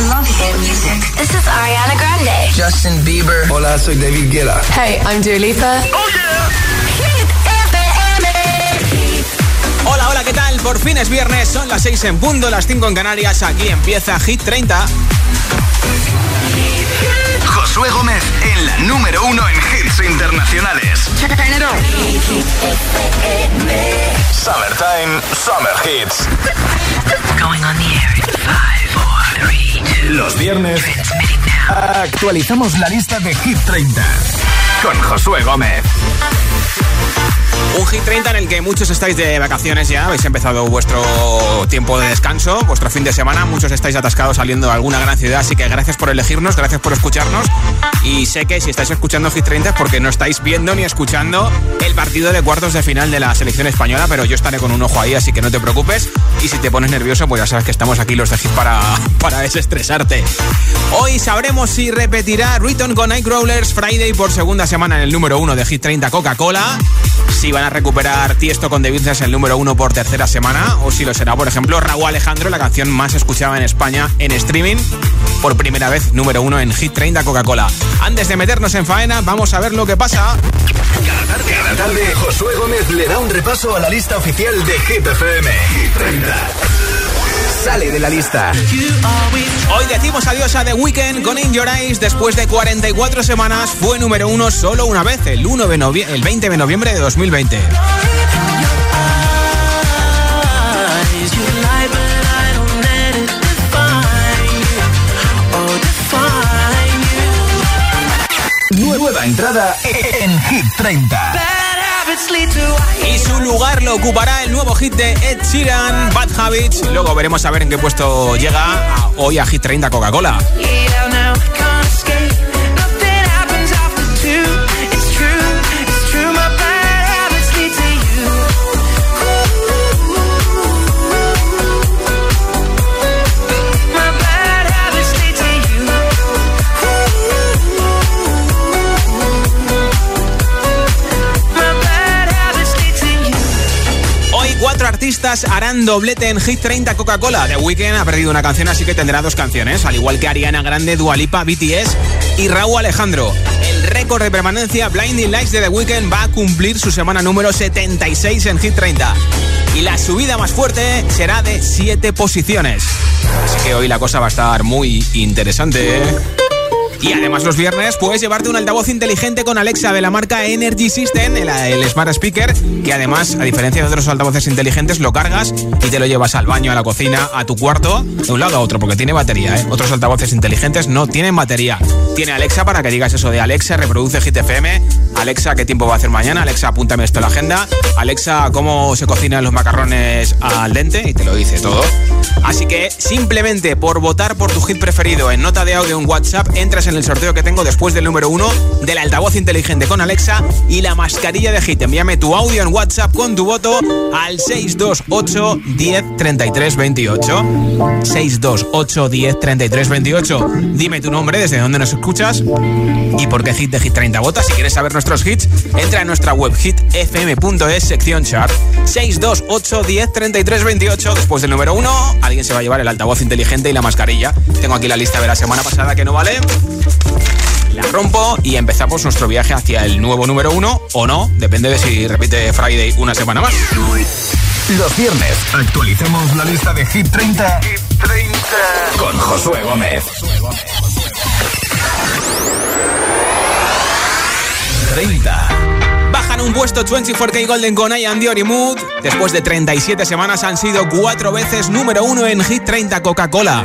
I love hit music. This is Ariana Grande. Justin Bieber. Hola, soy David Guetta. Hey, I'm Dua Lipa. Oh yeah. Hit FM. Hola, hola, ¿qué tal? Por fin es viernes, son las 6 en punto, las 5 en Canarias. Aquí empieza Hit 30. Josué Gómez en la número uno en hits internacionales. Summertime, Summer Hits. Going on the air in five, four, three, two. Los viernes actualizamos la lista de Hit 30 con Josué Gómez. Un Hit 30 en el que muchos estáis de vacaciones ya, habéis empezado vuestro tiempo de descanso, vuestro fin de semana, muchos estáis atascados saliendo de alguna gran ciudad, así que gracias por elegirnos, gracias por escucharnos y sé que si estáis escuchando Hit 30 es porque no estáis viendo ni escuchando el partido de cuartos de final de la selección española, pero yo estaré con un ojo ahí, así que no te preocupes y si te pones nervioso pues ya sabes que estamos aquí los de Hit para, para desestresarte. Hoy sabremos si repetirá Return con Nightcrawlers Friday por segunda semana en el número uno de Hit 30 Coca-Cola, si a recuperar Tiesto con The el número uno por tercera semana o si lo será, por ejemplo, Raúl Alejandro, la canción más escuchada en España en streaming, por primera vez número uno en Hit 30 Coca-Cola. Antes de meternos en faena, vamos a ver lo que pasa. Cada tarde, cada tarde, Josué Gómez le da un repaso a la lista oficial de Hit FM. Hit 30. Sale de la lista. Hoy decimos adiós a The Weeknd con In Your Eyes. Después de 44 semanas, fue número uno solo una vez, el, 1 de novie- el 20 de noviembre de 2020. Nueva entrada en Hit 30. Y su lugar lo ocupará el nuevo hit de Ed Sheeran, Bad Habits. Luego veremos a ver en qué puesto llega hoy a Hit 30 Coca-Cola. Harán doblete en Hit 30 Coca-Cola. The Weeknd ha perdido una canción, así que tendrá dos canciones, al igual que Ariana Grande, Dualipa, BTS y Raúl Alejandro. El récord de permanencia Blinding Lights de The Weeknd va a cumplir su semana número 76 en Hit 30. Y la subida más fuerte será de 7 posiciones. Así que hoy la cosa va a estar muy interesante. Y además los viernes puedes llevarte un altavoz inteligente con Alexa de la marca Energy System, el, Smart Speaker, que además, a diferencia de otros altavoces inteligentes, lo cargas y te lo llevas al baño, a la cocina, a tu cuarto, de un lado a otro, porque tiene batería. ¿eh? Otros altavoces inteligentes no tienen batería. Tiene Alexa para que digas eso de Alexa, reproduce Hit FM. Alexa, ¿qué tiempo va a hacer mañana? Alexa, apúntame esto en la agenda. Alexa, ¿cómo se cocinan los macarrones al dente? Y te lo dice todo. Así que simplemente por votar por tu hit preferido en nota de audio en WhatsApp, entras en el sorteo que tengo después del número uno del altavoz inteligente con Alexa y la mascarilla de hit. Envíame tu audio en WhatsApp con tu voto al 628 10 33 28. 628 10 33 28. Dime tu nombre, desde dónde nos escuchas y por qué hit de Hit 30 votas. Si quieres saber nuestros hits, entra en nuestra web hitfm.es, sección chart. 628 10 33 28. Después del número uno, alguien se va a llevar el altavoz inteligente y la mascarilla. Tengo aquí la lista de la semana pasada que no vale. La rompo y empezamos nuestro viaje hacia el nuevo número uno o no, depende de si repite Friday una semana más. Los viernes actualicemos la lista de Hit 30, Hit 30. con Josué Gómez. 30. Bajan un puesto 24K Golden con I Am Dior y Mood. Después de 37 semanas han sido cuatro veces número uno en Hit 30 Coca-Cola.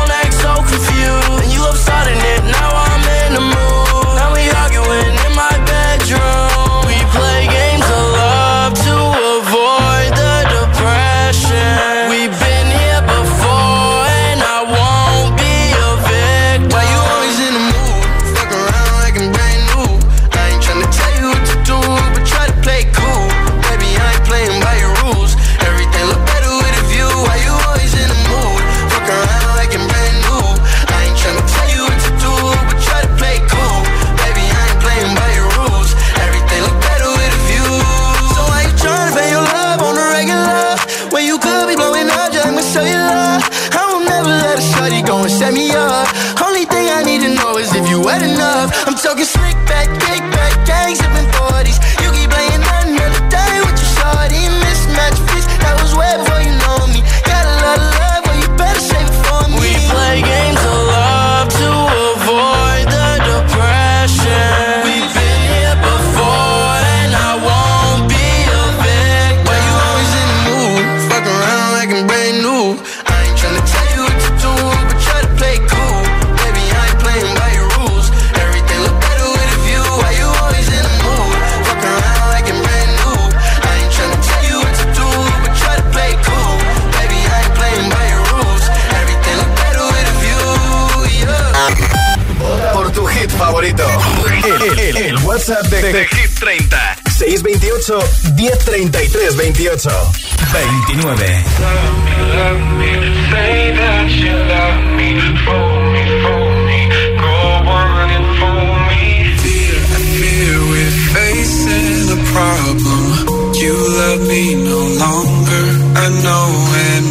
talking slick back, big back, gang zipping for. Six thirty. Six twenty-eight. Ten thirty-three. 28 29. Facing a love me no longer. I know, and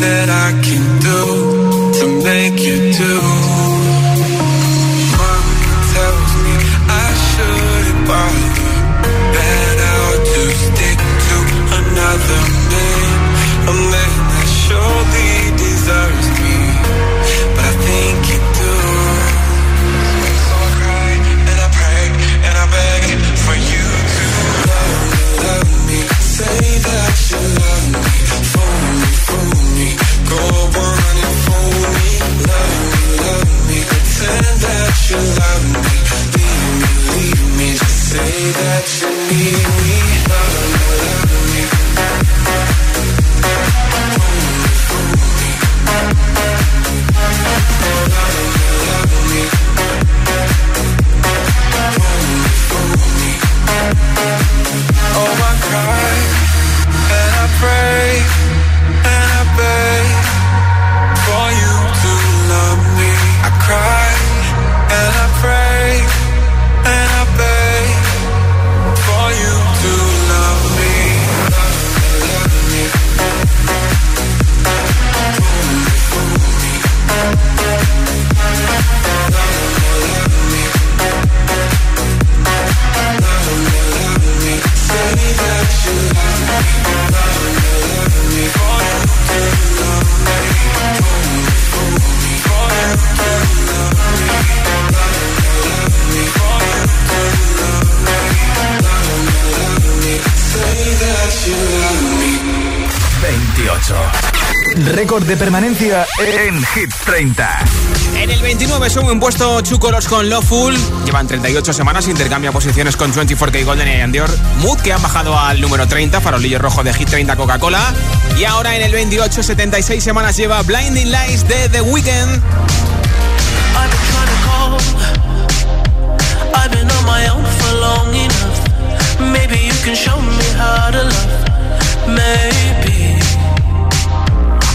that I Here we de permanencia en Hit 30. En el 29 sube un puesto Chucolos con Lawful. Llevan 38 semanas, intercambia posiciones con 24K Golden y Andior. Mood, que han bajado al número 30, farolillo rojo de Hit 30 Coca-Cola. Y ahora en el 28, 76 semanas lleva Blinding Lights de The Weeknd. Maybe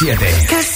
7.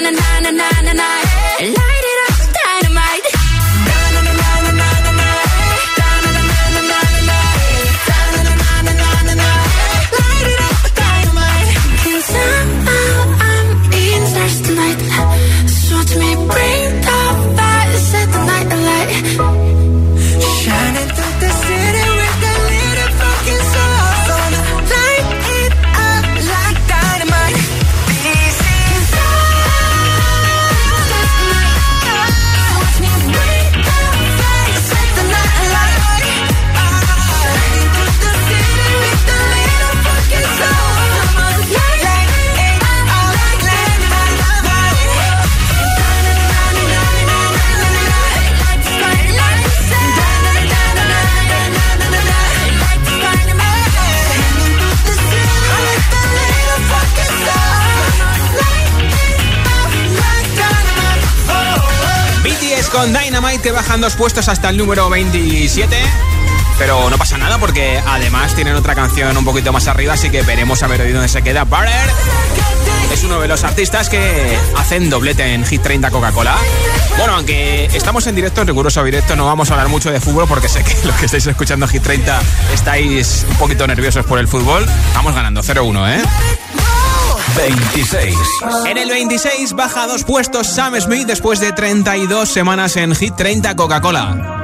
na na na na na na na. Que bajan dos puestos hasta el número 27. Pero no pasa nada porque además tienen otra canción un poquito más arriba, así que veremos a ver dónde se queda. Barrer es uno de los artistas que hacen doblete en Hit 30 Coca-Cola. Bueno, aunque estamos en directo, en riguroso directo, no vamos a hablar mucho de fútbol porque sé que los que estáis escuchando Hit 30 estáis un poquito nerviosos por el fútbol. Vamos ganando 0-1, ¿eh? 26. En el 26 baja dos puestos Sam Smith después de 32 semanas en Hit 30 Coca-Cola.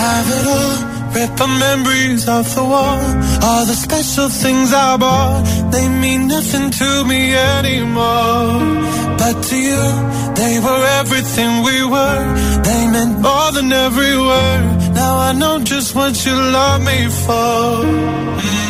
have it all. Rip my memories off the wall. All the special things I bought, they mean nothing to me anymore. But to you, they were everything we were. They meant more than every word. Now I know just what you love me for.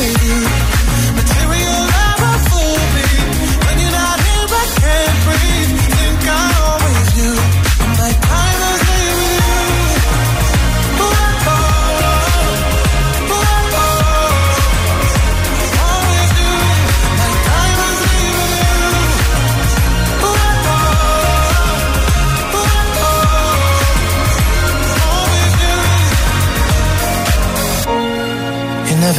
With you.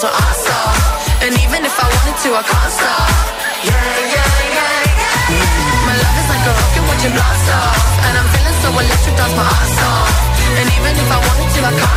So electric, times are. And even if I wanted to, I can't stop. Yeah, yeah, yeah, yeah. My love is like a rocket, watch it blast off. And I'm feeling so electric, dance my ass off. And even if I wanted to, I can't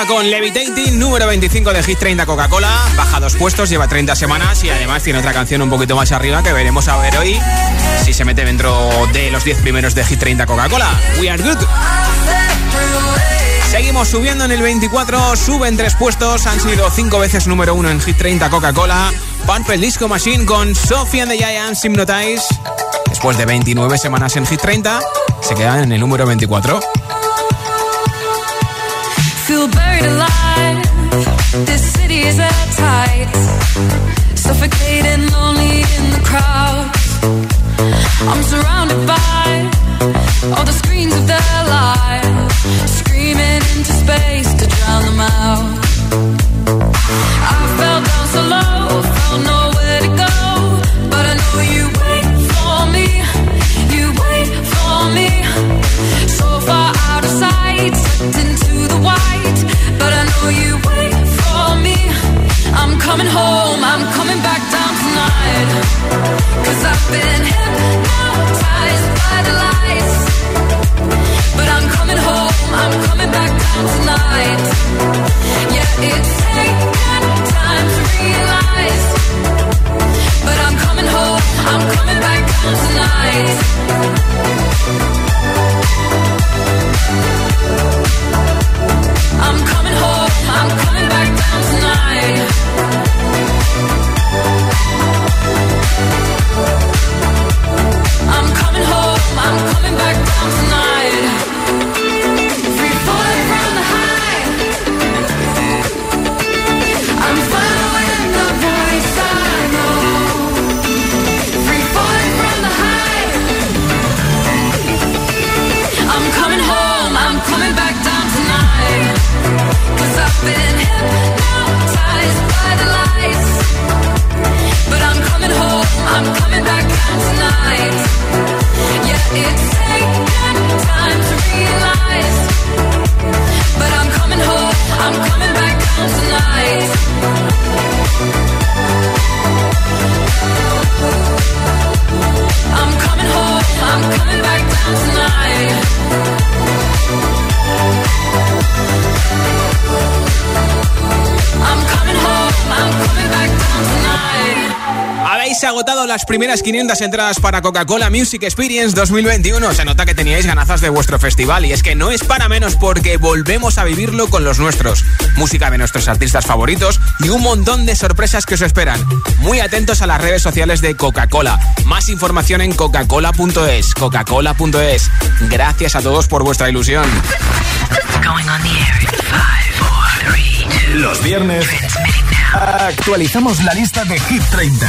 Dua Lipa con Levitating, número 25 de Hit 30 Coca-Cola. Baja dos puestos, lleva 30 semanas y además tiene otra canción un poquito más arriba que veremos a ver hoy si se mete dentro de los 10 primeros de Hit 30 Coca-Cola. We are good. Seguimos subiendo en el 24, suben tres puestos, han sido cinco veces número uno en Hit 30 Coca-Cola. Purple Disco Machine con Sophie and the Giants Hypnotize. Después de 29 semanas en Hit 30, se quedan en el número 24. Buried alive. This city is at tight. Suffocating, lonely in the crowd. I'm surrounded by all the screens of their lives, screaming into space to drown them out. I fell down so low, primeras 500 entradas para Coca-Cola Music Experience 2021. Se nota que teníais ganazas de vuestro festival y es que no es para menos porque volvemos a vivirlo con los nuestros. Música de nuestros artistas favoritos y un montón de sorpresas que os esperan. Muy atentos a las redes sociales de Coca-Cola. Más información en coca-cola.es. Coca-cola.es. Gracias a todos por vuestra ilusión. Los viernes actualizamos la lista de Hit 30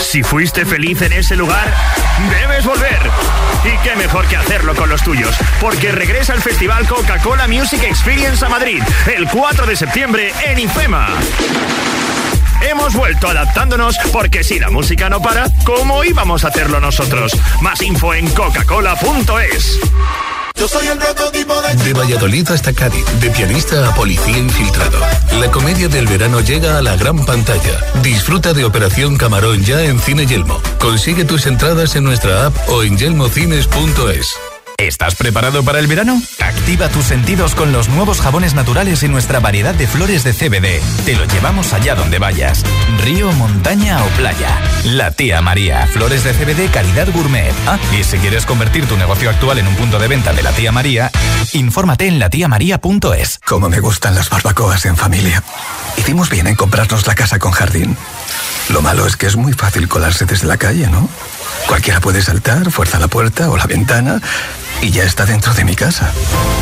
Si fuiste feliz en ese lugar, debes volver. Y qué mejor que hacerlo con los tuyos, porque regresa el Festival Coca-Cola Music Experience a Madrid el 4 de septiembre en IFEMA. Hemos vuelto adaptándonos porque si la música no para, ¿cómo íbamos a hacerlo nosotros? Más info en coca-cola.es. Yo soy el prototipo de De Valladolid hasta Cádiz, de pianista a policía infiltrado. La comedia del verano llega a la gran pantalla. Disfruta de Operación Camarón ya en Cine Yelmo. Consigue tus entradas en nuestra app o en yelmocines.es. ¿Estás preparado para el verano? Activa tus sentidos con los nuevos jabones naturales y nuestra variedad de flores de CBD. Te lo llevamos allá donde vayas. Río, montaña o playa. La tía María. Flores de CBD calidad gourmet. Ah, y si quieres convertir tu negocio actual en un punto de venta de la tía María, infórmate en latiamaría.es. Como me gustan las barbacoas en familia. Hicimos bien en comprarnos la casa con jardín. Lo malo es que es muy fácil colarse desde la calle, ¿no? Cualquiera puede saltar, fuerza la puerta o la ventana y ya está dentro de mi casa.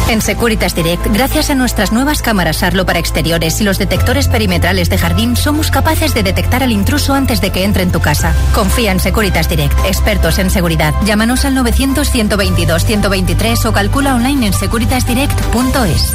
En Securitas Direct, gracias a nuestras nuevas cámaras Arlo para exteriores y los detectores perimetrales de jardín, somos capaces de detectar al intruso antes de que entre en tu casa. Confía en Securitas Direct, expertos en seguridad. Llámanos al 900-122-123 o calcula online en securitasdirect.es.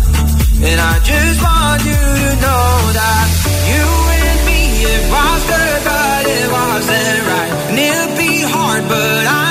And I just want you to know that you and me, it was good, but it wasn't right. And it'll be hard, but I I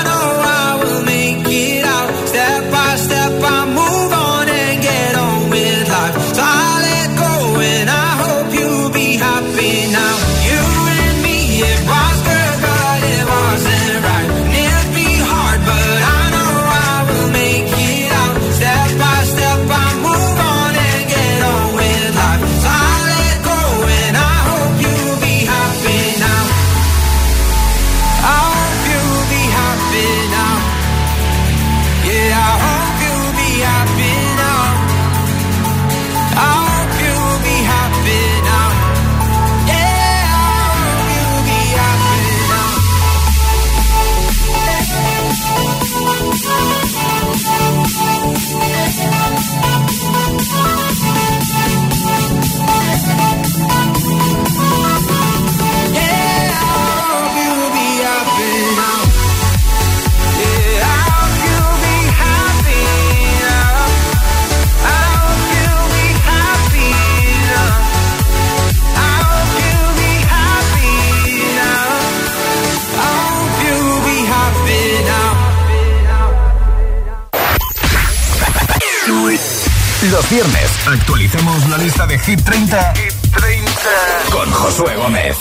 actualicemos la lista de Hit 30, con Josué Gómez.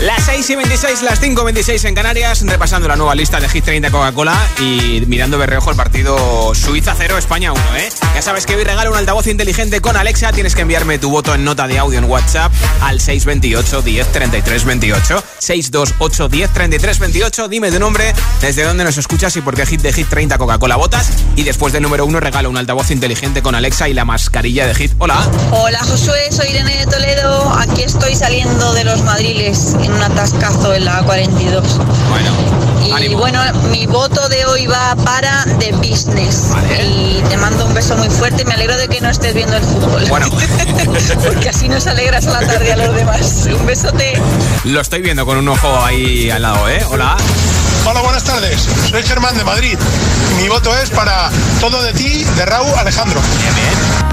Las 6 y 26, las 5 y 26 en Canarias, repasando la nueva lista de Hit 30 Coca-Cola y mirando de reojo el partido Suiza 0, España 1, ¿eh? Ya sabes que hoy regalo un altavoz inteligente con Alexa, tienes que enviarme tu voto en nota de audio en WhatsApp al 628 10 33 28, 628 10 33 28, dime tu nombre, desde dónde nos escuchas y por qué Hit de Hit 30 Coca-Cola votas y después del número 1 regalo un altavoz inteligente con Alexa y la mascarilla de Hit. Hola. Hola Josué, soy Irene de Toledo. Aquí estoy saliendo de los Madriles en un atascazo en la A42. Bueno, y bueno, mi voto de hoy va para The Business. Y te mando un beso muy fuerte. Me alegro de que no estés viendo el fútbol. Bueno. Porque así nos alegras la tarde a los demás. Un besote. Lo estoy viendo con un ojo ahí al lado, ¿eh? Hola. Hola, buenas tardes. Soy Germán de Madrid. Mi voto es para Todo de ti de Raúl Alejandro.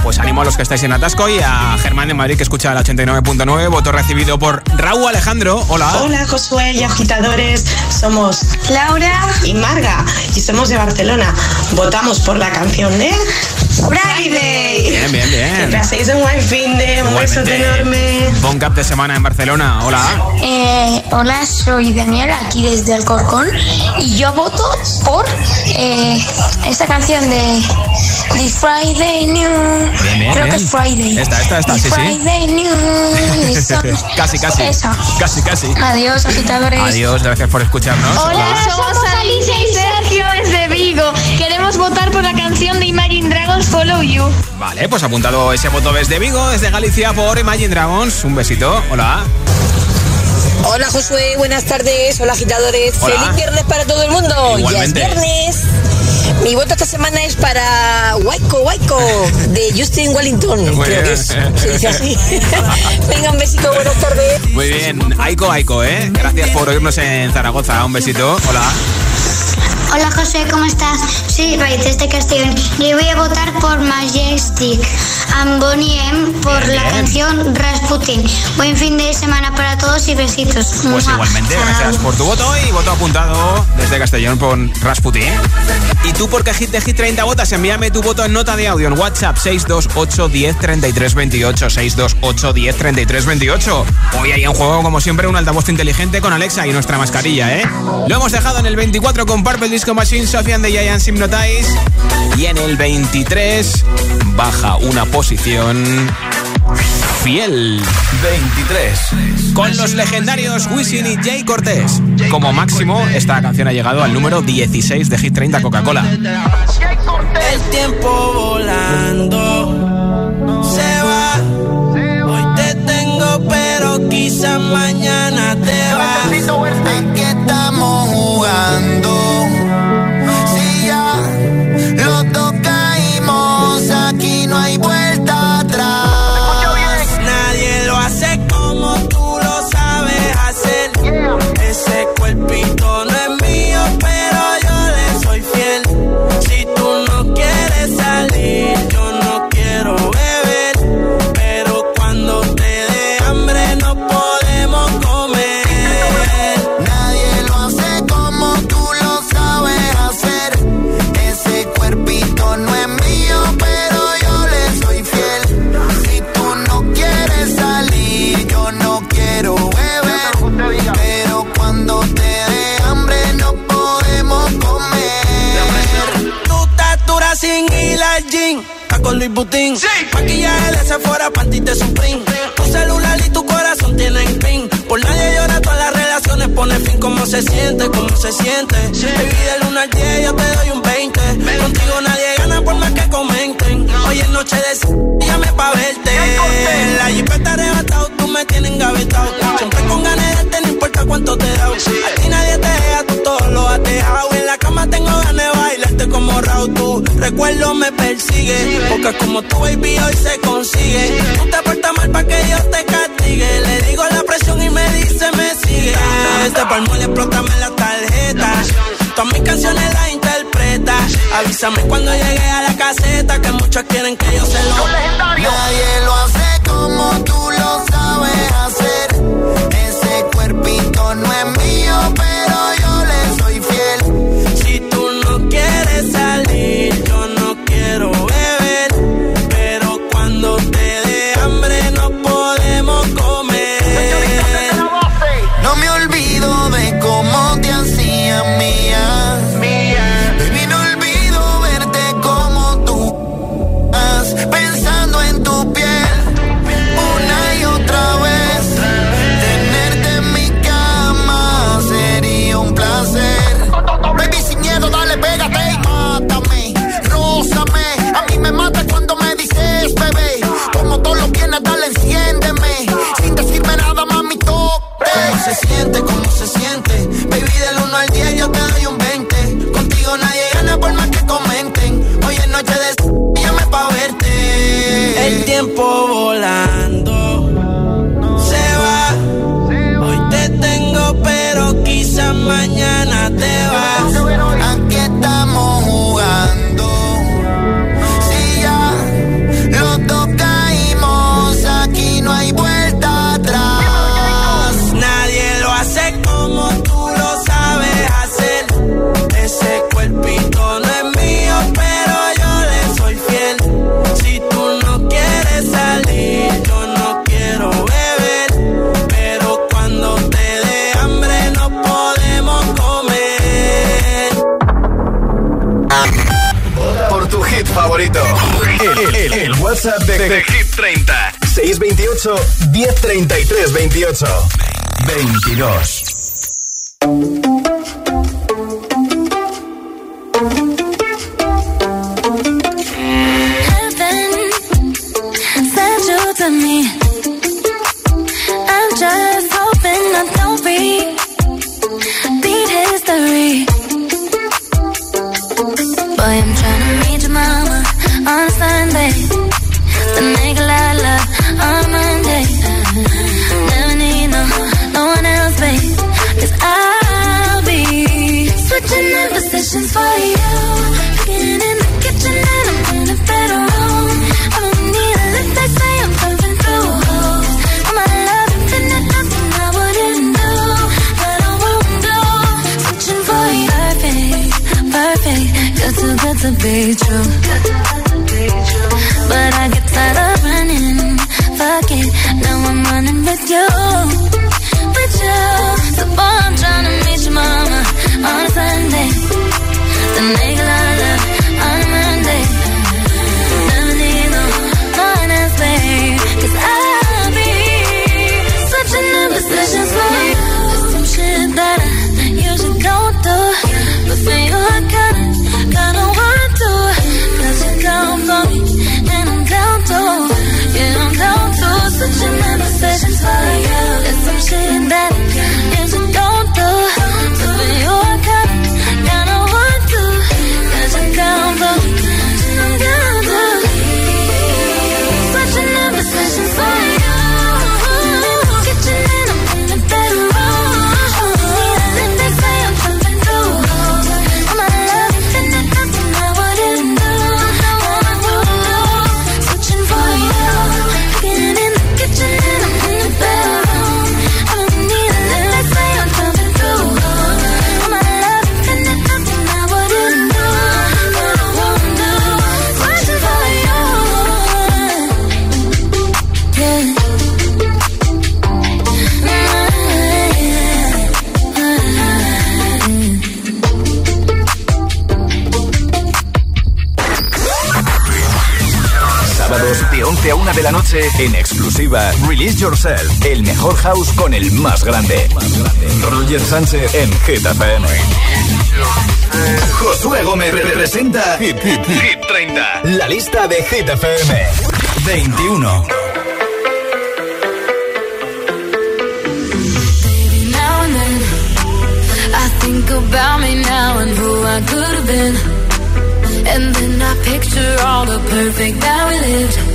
Pues animo a los que estáis en Atasco y a Germán de Madrid que escucha el 89.9. Voto recibido por Raúl Alejandro. Hola. Hola Josué y agitadores, somos Laura y Marga y somos de Barcelona. Votamos por la canción de Friday. Bien, bien, bien. Que paséis un buen fin de un enorme. Bon cap de semana en Barcelona. Hola. Eh, hola, soy Daniel, aquí desde Alcorcón, y yo voto por eh, esta canción de The Friday New. Bien, bien, Creo bien. que es Friday. Esta, esta, esta, sí, sí. Friday New. Son- casi, casi. Esa. Casi, casi. Adiós, agitadores. Adiós, gracias por escucharnos. Hola, somos Alicia y Sergio desde Vigo. Queremos votar por la canción de Imagine Dragons Follow You. Vale, pues apuntado ese voto desde Vigo, desde Galicia por Imagine Dragons. Un besito. Hola. Hola Josué, buenas tardes. Hola agitadores. Hola. Feliz viernes para todo el mundo. Igualmente. Ya es viernes. Mi voto esta semana es para Waiko Waiko de Justin Wellington. Muy Creo bien. que es. Se dice así. Venga, un besito, buenas tardes. Muy bien. Aiko, Aiko, ¿eh? Gracias por oírnos en Zaragoza. Un besito. Hola. Hola José, ¿cómo estás? Soy Raíces de Castellón. Yo voy a votar por Majestic and Bonnie M por Bien, la bien. canción Rasputin. Buen fin de semana para todos y besitos. Pues Mua. igualmente, gracias por tu voto y voto apuntado desde Castellón por Rasputin. ¿Y tú por qué Hit de Hit 30 votas? Envíame tu voto en nota de audio en WhatsApp 628 10 33 28 628 10 33 28. Hoy hay en juego, como siempre, un altavoz inteligente con Alexa y nuestra mascarilla, ¿eh? Lo hemos dejado en el 24 con Purple Disco Machine, Sofian de Giants Hypnotize. Y en el 23 baja una posición Fiel. 23. Con los legendarios Wisin y Jay Cortés. Como máximo, esta canción ha llegado al número 16 de Hit 30 Coca-Cola. El tiempo volando se va. Hoy te tengo, pero quizás mañana te vas. Aquí estamos panty de Supreme. Tu celular y tu corazón tienen pin. Por nadie llora, todas las relaciones pone fin. ¿Cómo se siente? ¿Cómo se siente? Baby, del 1 al 10 yo te doy un 20. Contigo nadie gana por más que comenten. Hoy es noche de llame pa' verte. La jipeta arrebatado, tú me tienes engavetado. Siempre con ganas de no importa cuánto te da. A ti nadie te deja, tú todo lo has dejado. En la Tu recuerdo me persigue. Porque como tu baby hoy se consigue. Tú te portas mal pa' que yo te castigue. Le digo la presión y me dice me sigue. Este palmo le explótame la tarjeta. Todas mis canciones las interpreta. Avísame cuando llegue a la caseta. Que muchos quieren que yo se lo. Nadie lo hace como tú lo sabes hacer. Ese cuerpito no es mío, pero I'm trying daydream la noche en exclusiva Release Yourself, el mejor house con el más grande. Roger Sánchez en Hit FM. Josué Gómez representa Hit, 30, la lista de Hit FM 21. think about me now and who I could have been. And then I picture all the perfect that we lived.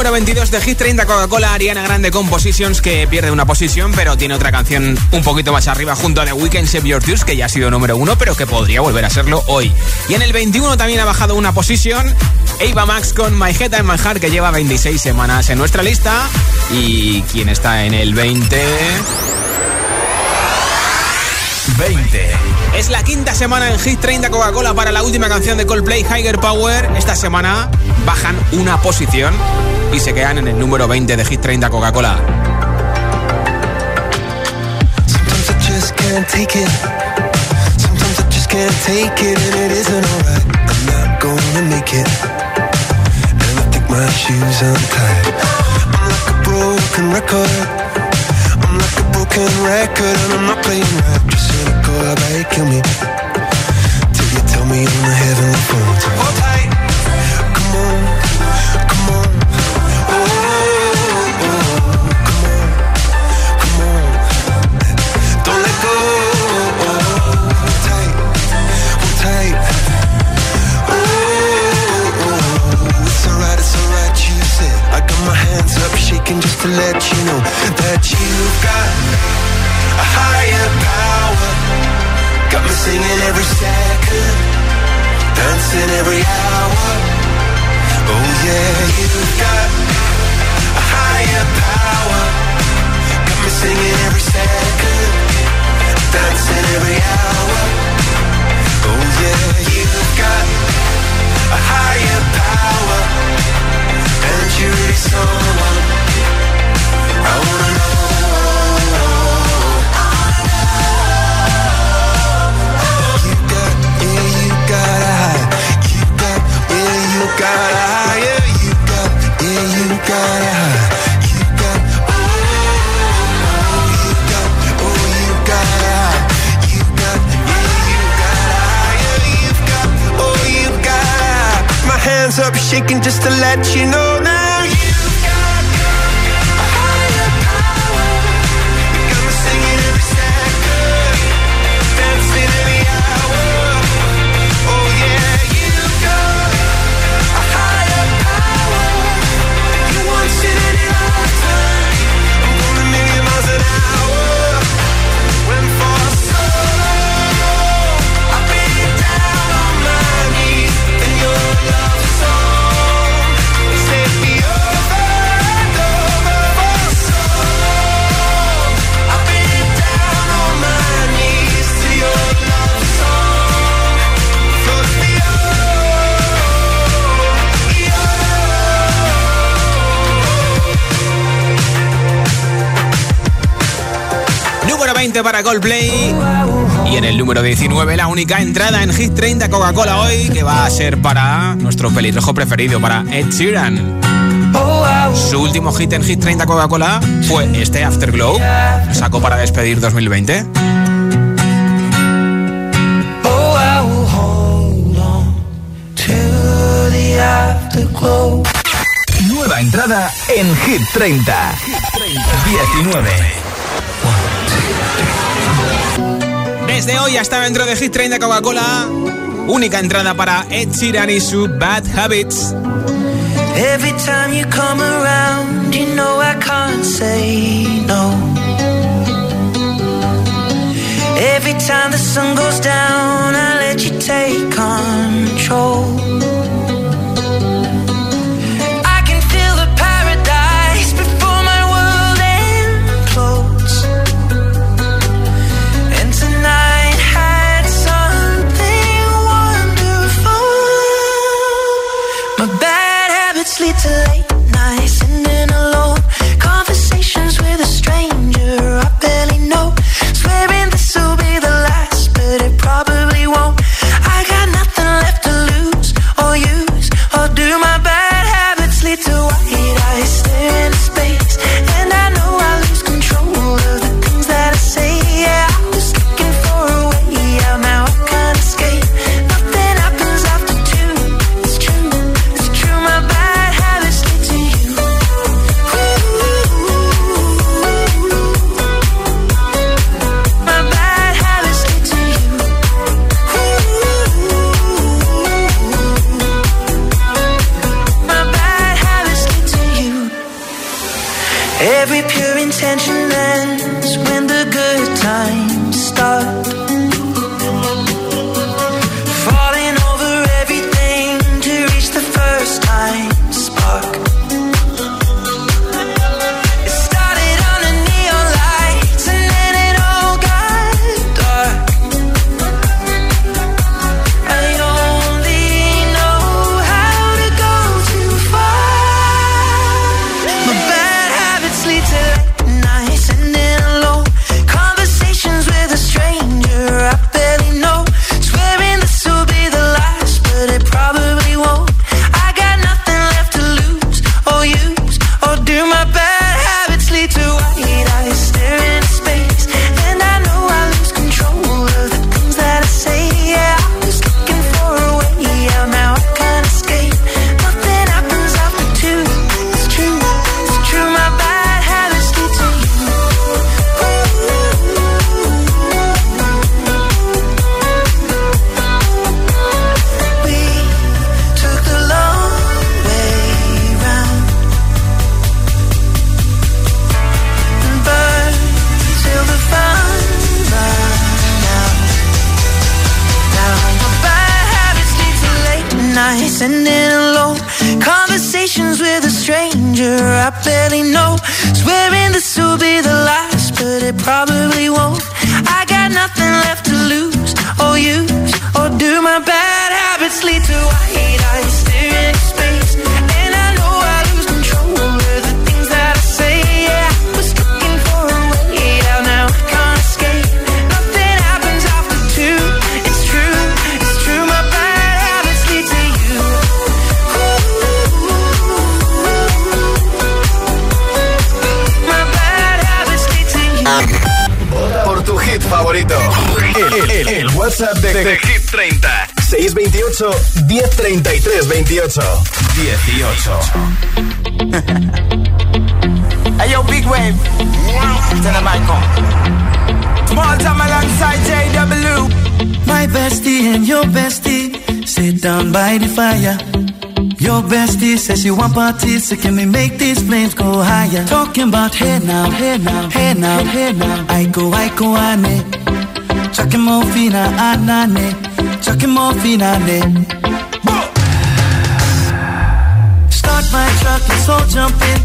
Número 22 de Hit 30 Coca-Cola Ariana Grande Compositions que pierde una posición pero tiene otra canción un poquito más arriba junto a The Weeknd Save Your Tears que ya ha sido número uno pero que podría volver a serlo hoy. Y en el 21 también ha bajado una posición Ava Max con My Head and My Heart que lleva 26 semanas en nuestra lista y quien está en el 20... 20. Es la quinta semana en Hit 30 Coca-Cola para la última canción de Coldplay, Higher Power. Esta semana bajan una posición y se quedan en el número 20 de Hit 30 Coca-Cola. broken record and I'm not playing right. How about you kill me? Till you tell me on the heavenly phone. So hold tight, come on, come on. Oh, oh, oh, come on, come on. Don't let go. Oh, hold tight, hold tight. Oh, oh, oh, it's alright, it's alright, you said. I got my hands up, shaking just to let you know that you've got singing every second, dancing every hour. Oh yeah, you've got a higher power. Got me singing every second, dancing every hour. Oh yeah, you've got a higher power, and you're really someone I wanna You got oh, you got oh, you got. You got. Yeah, you got oh, you got. My hands up shaking just to let you know that. 20 para Coldplay. Y en el número 19, la única entrada en Hit 30 Coca-Cola hoy, que va a ser para nuestro pelirrojo preferido, para Ed Sheeran. Su último hit en Hit 30 Coca-Cola fue este Afterglow. Sacó para despedir 2020. Nueva entrada en Hit 30. 19. Desde hoy hasta dentro de Hit 30 Coca-Cola, única entrada para Ed Sheeran y su Bad Habits. Every time you come around, you know I can't say no. Every time the sun goes down, I let you take control. mind de, Hit 30. 628 1033 28. 18. hey yo, big wave. Tell the mic on. Small time alongside JW. My bestie and your bestie sit down by the fire. Your bestie says you want parties, so can we make these flames go higher? Talking about hey now, hey now, hey now, hey now. I go, I go, I Chucking fina anane, chucking finale. Start my truck, let's all jump in.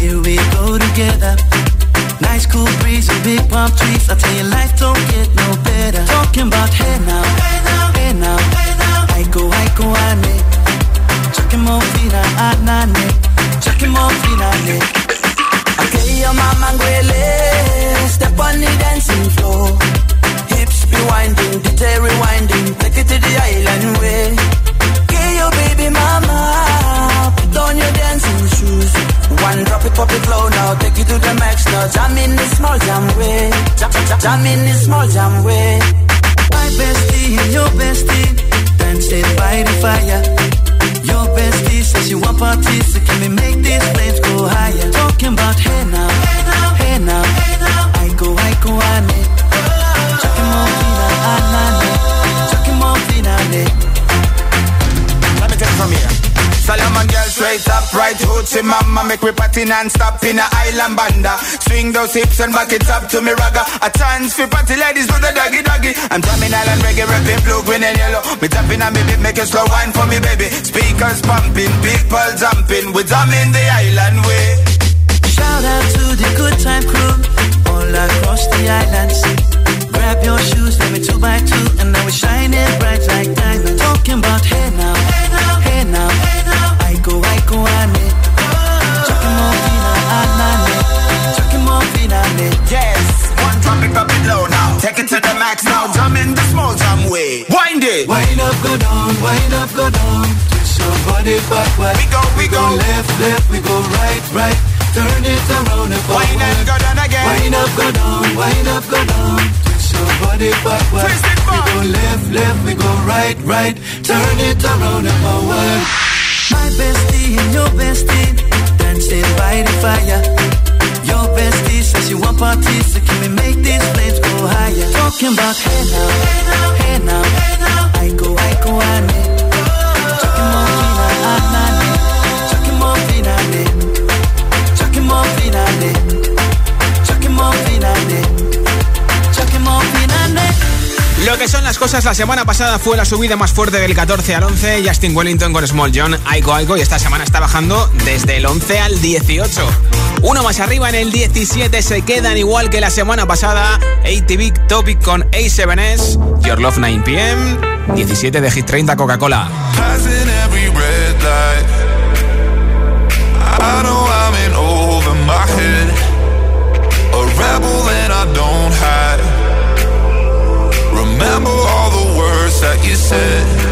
Here we go together. Nice cool breeze and big palm trees. I tell you, life don't get no better. Talking about hey now, hey now, hey now, hey now. I go, I go, ane. Chucking fina anane, chucking finale. Okay, your mama step on the dancing floor Hips be winding, detail rewinding. Take it to the island way. Get your baby mama. Put on your dancing shoes. One drop it, pop it low now. Take you to the max now. Jam in the small jam way. Jam, jam, jam in the small jam way. My bestie and your bestie. Dancing by the fire. Your bestie says you want parties. So can we make these flames go higher? Talking about hey now. Hey now. Hey now. Hey now. I go, I go, I need straight up, right hoochie mama Make me party non-stop in a island banda Swing those hips and back it up to me ragga A chance for party ladies do the doggy doggy I'm drumming island reggae, rapping blue, green and yellow Me tapping on me beat, make a slow wine for me baby Speakers pumping, people jumping We drumming the island way Shout out to the good time crew all across the islands. Grab your shoes, let me two by two, and now we're shining bright like diamonds. Talking about hey now, hey now, hey now, hey now. I go, I go, I need. Chucking more fina, I need. Chucking more fina, Yes, one drop it, drop it low now Take it to the max now, jam in the small jam way Wind it Wind up, go down, wind up, go down. Twist your body backward. We go, we go. left, left, we go right, right. Turn it around and forward. Wind and go down again Wind up, go down, wind up, go down. Twist your body backward. Twist it We go left, left, we go right, right. Turn it around and forward. My bestie and your bestie dancing by the fire. Your bestie says she want parties, so can we make these flames go higher? Talking about hey now, hey now, hey now, hey now. I go, I go, I need. Lo que son las cosas, la semana pasada fue la subida más fuerte del 14 al 11. Justin Wellington con Small John, Aiko Aiko, y esta semana está bajando desde el 11 al 18. Uno más arriba en el 17 se quedan igual que la semana pasada. ATV Topic con A7S, Your Love 9 pm, 17 de Hit 30 Coca-Cola. I know. A that you said.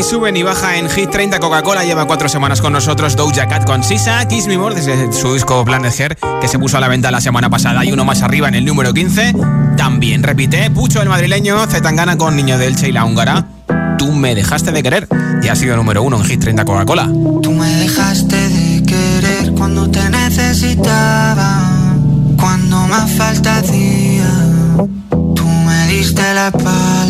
Semana pasada ni sube ni baja en Hit 30 Coca-Cola. Lleva cuatro semanas con nosotros Doja Cat con Sisa, Kiss Me More desde su disco Planet Hair que se puso a la venta la semana pasada y uno más arriba en el número 15. También repite Pucho el madrileño, Zetangana con Niño del Che y la húngara. Tú me dejaste de querer y ha sido número uno en Hit 30 Coca-Cola. Tú me dejaste de querer cuando te necesitaba, cuando más falta hacía. Tú me diste la espalda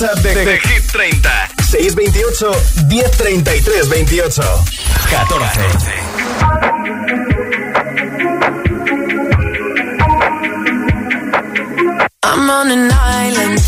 WhatsApp de, de Hit 30. 628 1033 28. 14. I'm on an island.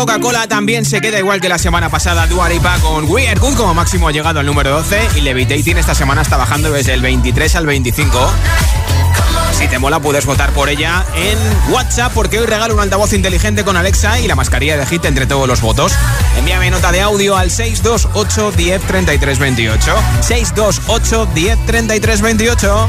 Coca-Cola también se queda igual que la semana pasada Dua Lipa con Weird Good como máximo ha llegado al número 12 y Levitating esta semana está bajando desde el 23 al 25. Si te mola puedes votar por ella en WhatsApp porque hoy regalo un altavoz inteligente con Alexa y la mascarilla de Hit entre todos los votos. Envíame nota de audio al 628 10 33 28. 628 10 33 28.